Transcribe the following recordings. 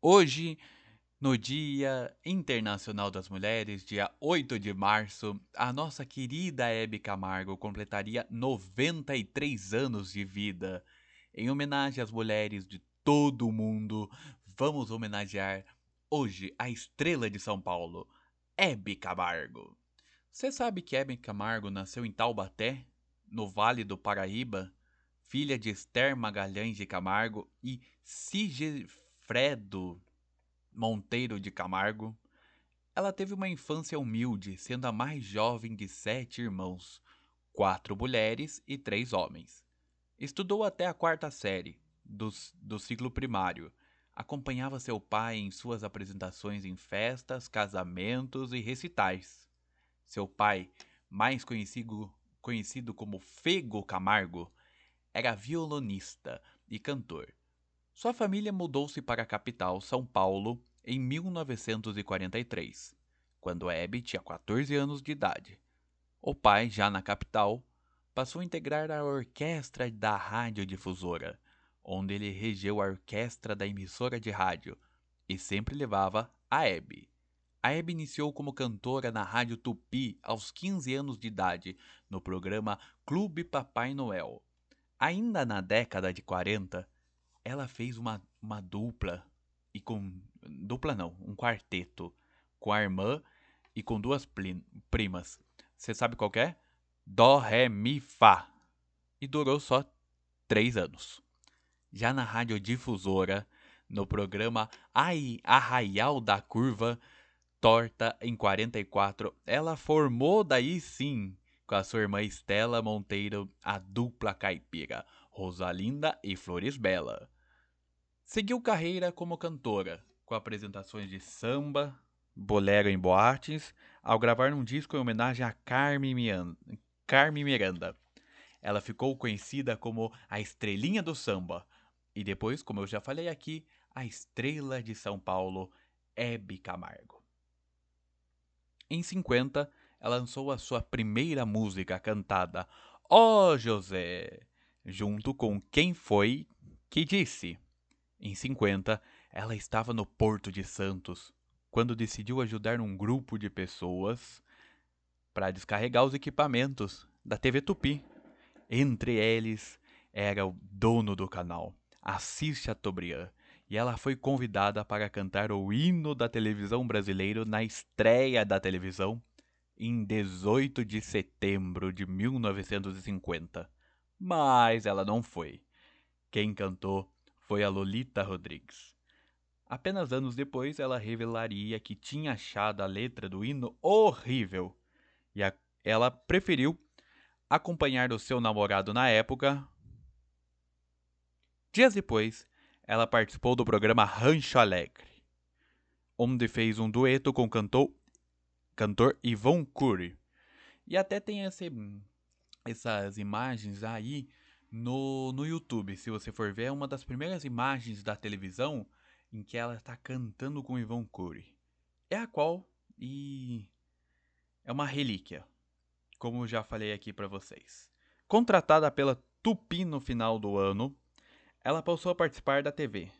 Hoje, no Dia Internacional das Mulheres, dia 8 de março, a nossa querida Hebe Camargo completaria 93 anos de vida. Em homenagem às mulheres de todo o mundo, vamos homenagear hoje a estrela de São Paulo, Hebe Camargo. Você sabe que Hebe Camargo nasceu em Taubaté, no Vale do Paraíba, filha de Esther Magalhães de Camargo e Sigefredo Monteiro de Camargo. Ela teve uma infância humilde, sendo a mais jovem de sete irmãos, quatro mulheres e três homens. Estudou até a quarta série do, do ciclo primário. Acompanhava seu pai em suas apresentações em festas, casamentos e recitais. Seu pai, mais conhecido, conhecido como Fego Camargo, era violonista e cantor. Sua família mudou-se para a capital, São Paulo, em 1943, quando Hebe tinha 14 anos de idade. O pai, já na capital, passou a integrar a orquestra da radiodifusora, onde ele regeu a orquestra da emissora de rádio e sempre levava a Hebe. A Hebe iniciou como cantora na Rádio Tupi aos 15 anos de idade, no programa Clube Papai Noel. Ainda na década de 40, ela fez uma, uma dupla e com dupla não, um quarteto com a irmã e com duas primas. Você sabe qual é? Dó, Ré, Mi, Fá. E durou só três anos. Já na radiodifusora, no programa Ai, Arraial da Curva, torta em 44, ela formou daí sim com a sua irmã Estela Monteiro a dupla caipira, Rosalinda e Flores Bela. Seguiu carreira como cantora, com apresentações de samba, bolero em boates, ao gravar um disco em homenagem a Carmen Miranda. Ela ficou conhecida como a estrelinha do samba e depois, como eu já falei aqui, a estrela de São Paulo, Hebe Camargo. Em 50, ela lançou a sua primeira música cantada, Ó oh, José, junto com Quem Foi que Disse. Em 50, ela estava no Porto de Santos quando decidiu ajudar um grupo de pessoas para descarregar os equipamentos da TV Tupi. Entre eles era o dono do canal, Assis Chateaubriand, e ela foi convidada para cantar o hino da televisão brasileira na estreia da televisão em 18 de setembro de 1950. Mas ela não foi. Quem cantou foi a Lolita Rodrigues. Apenas anos depois, ela revelaria que tinha achado a letra do hino horrível e a, ela preferiu acompanhar o seu namorado na época. Dias depois, ela participou do programa Rancho Alegre, onde fez um dueto com o cantor, cantor Cury. E até tem esse, essas imagens aí no, no YouTube. Se você for ver, é uma das primeiras imagens da televisão em que ela está cantando com Ivan Cury. É a qual e é uma relíquia, como já falei aqui para vocês. Contratada pela Tupi no final do ano, ela passou a participar da TV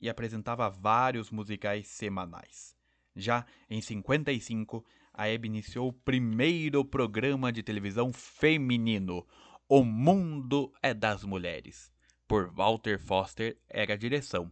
e apresentava vários musicais semanais. Já em 55, a Hebe iniciou o primeiro programa de televisão feminino, o Mundo é das Mulheres, por Walter Foster, era a direção.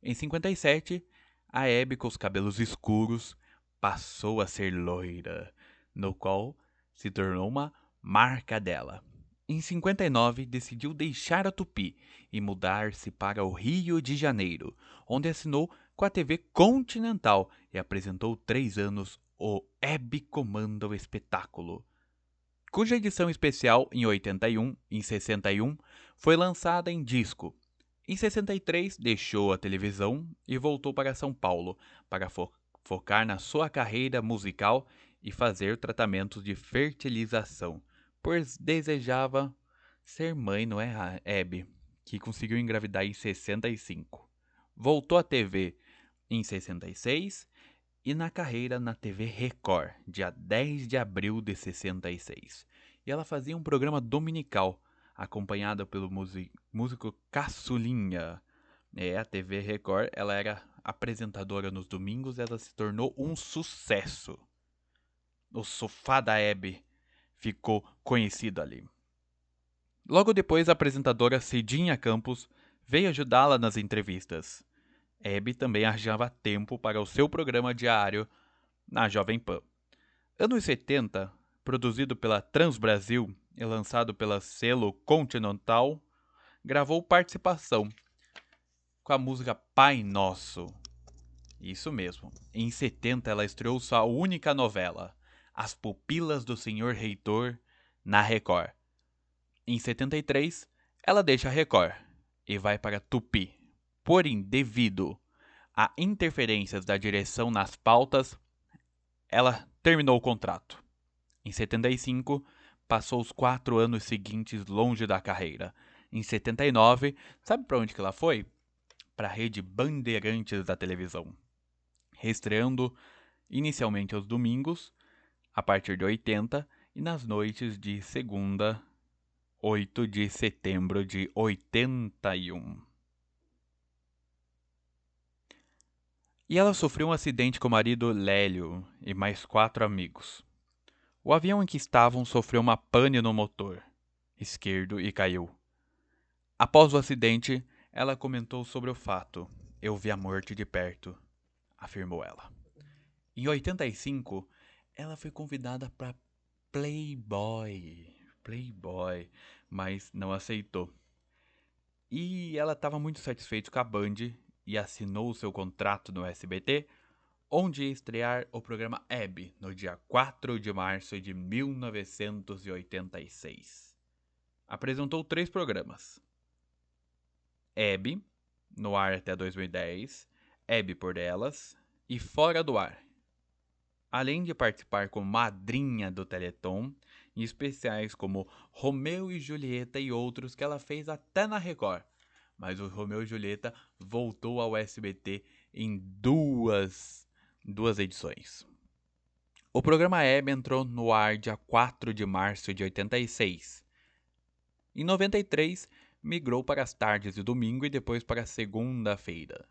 Em 57, a Hebe, com os cabelos escuros, passou a ser loira, no qual se tornou uma marca dela. Em 59, decidiu deixar a Tupi e mudar-se para o Rio de Janeiro, onde assinou com a TV Continental e apresentou três anos o Hebe Comanda o Espetáculo, cuja edição especial em 81 e 61 foi lançada em disco. Em 63 deixou a televisão e voltou para São Paulo para fo focar na sua carreira musical e fazer tratamentos de fertilização, pois desejava ser mãe, não é, Hebe, que conseguiu engravidar em 65. Voltou à TV em 66 e na carreira na TV Record, dia 10 de abril de 66. E ela fazia um programa dominical, acompanhada pelo músico Caçulinha. É, a TV Record, ela era apresentadora nos domingos, ela se tornou um sucesso. O sofá da Hebe ficou conhecido ali. Logo depois, a apresentadora Cidinha Campos veio ajudá-la nas entrevistas. Hebe também arranjava tempo para o seu programa diário na Jovem Pan. Anos 70, produzido pela Transbrasil e lançado pela selo Continental, gravou participação com a música Pai Nosso. Isso mesmo. Em 70 ela estreou sua única novela, As Pupilas do Senhor Reitor, na Record. Em 73, ela deixa a Record e vai para Tupi. Porém, devido a interferências da direção nas pautas, ela terminou o contrato. Em 75, passou os quatro anos seguintes longe da carreira. Em 79, sabe para onde que ela foi? Para a rede Bandeirantes da televisão. Reestreando inicialmente aos domingos, a partir de 80, e nas noites de segunda 8 de setembro de 81. E ela sofreu um acidente com o marido Lélio e mais quatro amigos. O avião em que estavam sofreu uma pane no motor esquerdo e caiu. Após o acidente, ela comentou sobre o fato. Eu vi a morte de perto, afirmou ela. Em 85, ela foi convidada para Playboy. Playboy, mas não aceitou. E ela estava muito satisfeita com a Band e assinou seu contrato no SBT, onde ia estrear o programa Hebe no dia 4 de março de 1986. Apresentou três programas: Hebe, no ar até 2010, Hebe por Delas e Fora do Ar. Além de participar como madrinha do Teleton em especiais como Romeu e Julieta e outros que ela fez até na Record. Mas o Romeu e Julieta voltou ao SBT em duas, duas edições. O programa Hebe entrou no ar dia 4 de março de 86. Em 93, migrou para as tardes de domingo e depois para segunda-feira.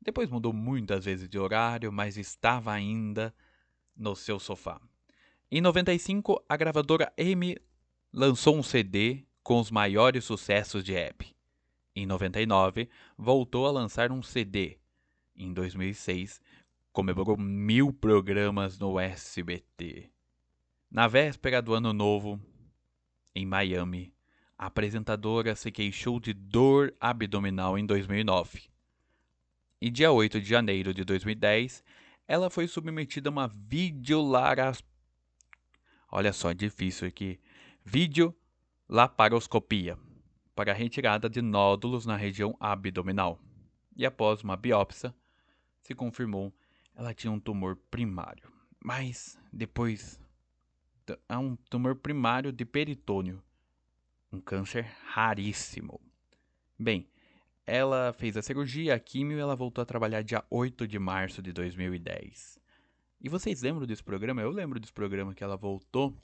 Depois mudou muitas vezes de horário, mas estava ainda no seu sofá. Em 95, a gravadora M lançou um CD com os maiores sucessos de Abby. Em 99, voltou a lançar um CD. Em 2006, comemorou mil programas no SBT. Na véspera do Ano Novo, em Miami, a apresentadora se queixou de dor abdominal em 2009. E dia 8 de janeiro de 2010, ela foi submetida a uma videolaraspia Olha só, difícil aqui. Vídeo para retirada de nódulos na região abdominal. E após uma biópsia, se confirmou ela tinha um tumor primário. Mas depois é um tumor primário de peritônio, um câncer raríssimo. Bem, ela fez a cirurgia, a químio e ela voltou a trabalhar dia 8 de março de 2010. E vocês lembram desse programa? Eu lembro desse programa que ela voltou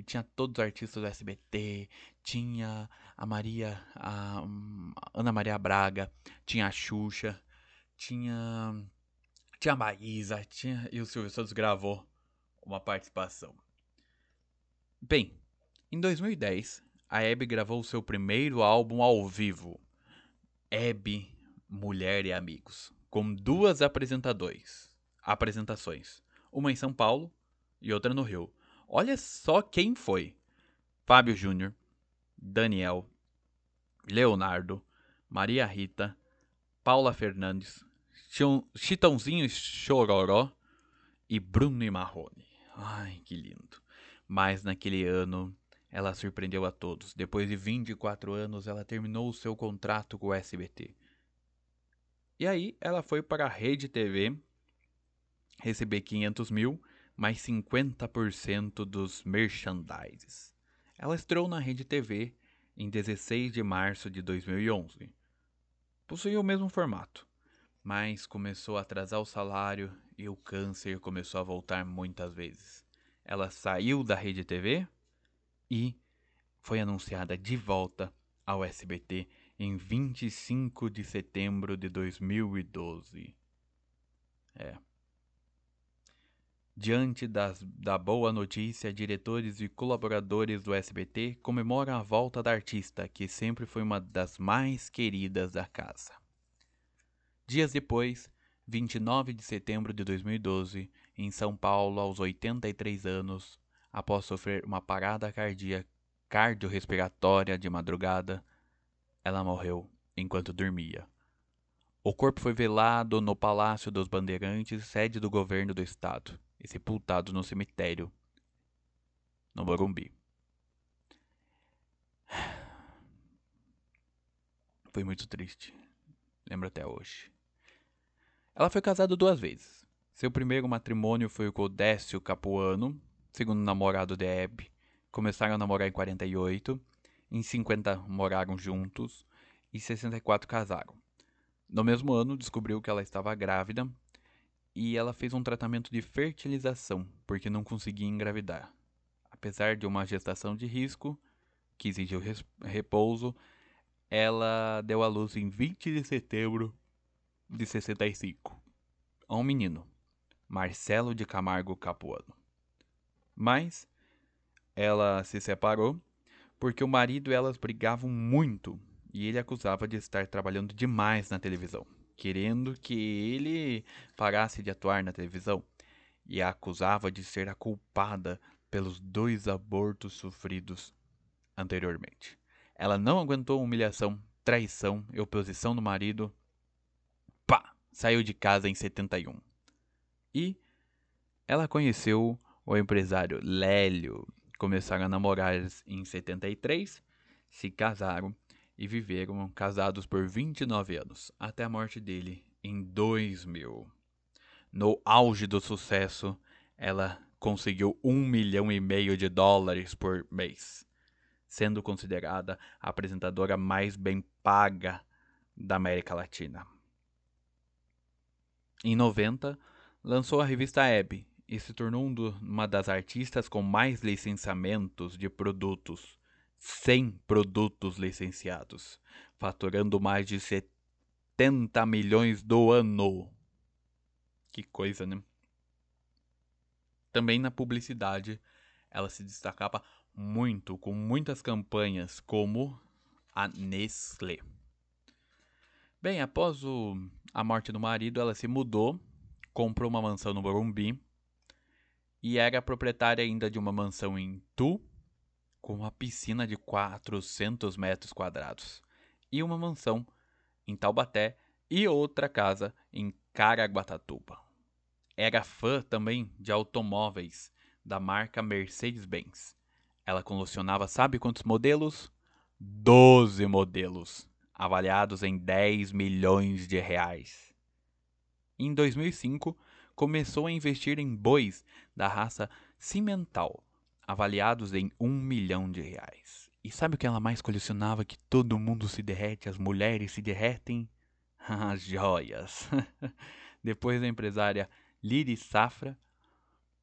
e tinha todos os artistas do SBT, tinha a Maria, a, a Ana Maria Braga, tinha a Xuxa, tinha tinha a Maísa, tinha e o Silvio Santos gravou uma participação. Bem, em 2010, a Hebe gravou seu primeiro álbum ao vivo, Hebe, Mulher e Amigos, com duas apresentadores apresentações. Uma em São Paulo e outra no Rio. Olha só quem foi: Fábio Júnior, Daniel, Leonardo, Maria Rita, Paula Fernandes, Chitãozinho Chororó e Bruno e Marrone. Ai, que lindo. Mas naquele ano ela surpreendeu a todos. Depois de 24 anos, ela terminou o seu contrato com o SBT. E aí ela foi para a Rede TV receber 500 mil mais 50% dos merchandises. Ela estreou na Rede TV em 16 de março de 2011. Possuía o mesmo formato, mas começou a atrasar o salário e o câncer começou a voltar muitas vezes. Ela saiu da Rede TV e foi anunciada de volta ao SBT em 25 de setembro de 2012. É. Diante das, da boa notícia, diretores e colaboradores do SBT comemoram a volta da artista, que sempre foi uma das mais queridas da casa. Dias depois, 29 de setembro de 2012, em São Paulo, aos 83 anos, após sofrer uma parada cardíaca cardiorrespiratória de madrugada, ela morreu enquanto dormia. O corpo foi velado no Palácio dos Bandeirantes, sede do governo do estado e sepultado no cemitério no Morumbi. Foi muito triste. Lembro até hoje. Ela foi casada duas vezes. Seu primeiro matrimônio foi com Décio Capuano, segundo namorado de Hebe. Começaram a namorar em 48. Em 50 moraram juntos. E em 64 casaram. No mesmo ano, descobriu que ela estava grávida e ela fez um tratamento de fertilização porque não conseguia engravidar. Apesar de uma gestação de risco, que exigiu repouso, ela deu à luz em 20 de setembro de 65 a um menino, Marcelo de Camargo Capuano. Mas ela se separou porque o marido e elas brigavam muito e ele acusava de estar trabalhando demais na televisão querendo que ele parasse de atuar na televisão e a acusava de ser a culpada pelos dois abortos sofridos anteriormente. Ela não aguentou humilhação, traição e oposição do marido. Pá! Saiu de casa em 71. E ela conheceu o empresário Lélio. Começaram a namorar em 73, se casaram e viveram casados por 29 anos, até a morte dele em 2000. No auge do sucesso, ela conseguiu um milhão e meio de dólares por mês, sendo considerada a apresentadora mais bem paga da América Latina. Em 90, lançou a revista Hebe e se tornou uma das artistas com mais licenciamentos de produtos 100 produtos licenciados, faturando mais de 70 milhões do ano. Que coisa, né? Também na publicidade, ela se destacava muito com muitas campanhas, como a Nestlé. Bem, após o, a morte do marido, ela se mudou, comprou uma mansão no Morumbi e era proprietária ainda de uma mansão em Tu, com uma piscina de 400 metros quadrados e uma mansão em Taubaté e outra casa em Caraguatatuba. Era fã também de automóveis da marca Mercedes-Benz. Ela colecionava sabe quantos modelos? 12 modelos, avaliados em 10 milhões de reais. Em 2005, começou a investir em bois da raça Cimental, avaliados em um milhão de reais. E sabe o que ela mais colecionava que todo mundo se derrete, as mulheres se derretem? As joias. Depois da empresária Liri Safra,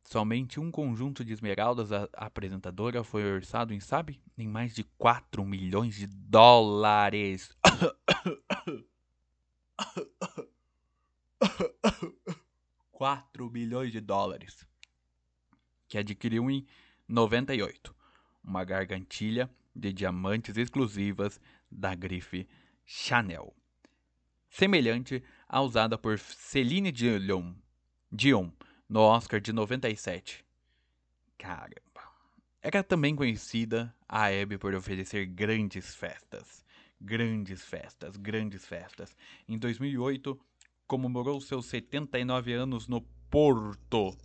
somente um conjunto de esmeraldas a apresentadora foi orçado em, sabe, em mais de 4 milhões de dólares. 4 milhões de dólares. Que adquiriu em 98. Uma gargantilha de diamantes exclusivas da grife Chanel. Semelhante à usada por Celine Dion, Dion no Oscar de 97. Caramba. Era também conhecida a Hebe por oferecer grandes festas. Grandes festas, grandes festas. Em 2008, comemorou seus 79 anos no Porto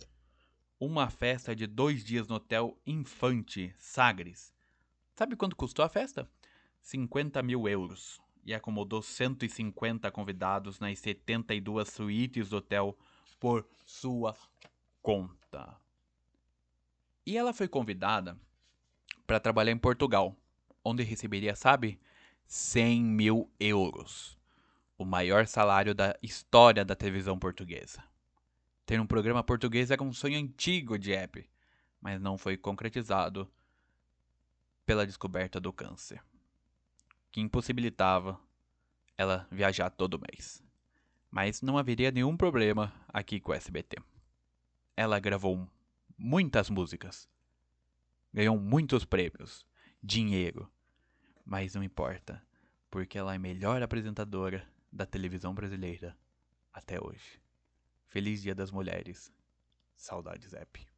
uma festa de dois dias no Hotel Infante, Sagres. Sabe quanto custou a festa? 50 mil euros. E acomodou 150 convidados nas 72 suítes do hotel por sua conta. E ela foi convidada para trabalhar em Portugal, onde receberia, sabe, 100 mil euros. O maior salário da história da televisão portuguesa. Ter um programa português era um sonho antigo de Abby, mas não foi concretizado pela descoberta do câncer, que impossibilitava ela viajar todo mês. Mas não haveria nenhum problema aqui com o SBT. Ela gravou muitas músicas, ganhou muitos prêmios, dinheiro, mas não importa, porque ela é a melhor apresentadora da televisão brasileira até hoje. Feliz Dia das Mulheres. Saudades, App.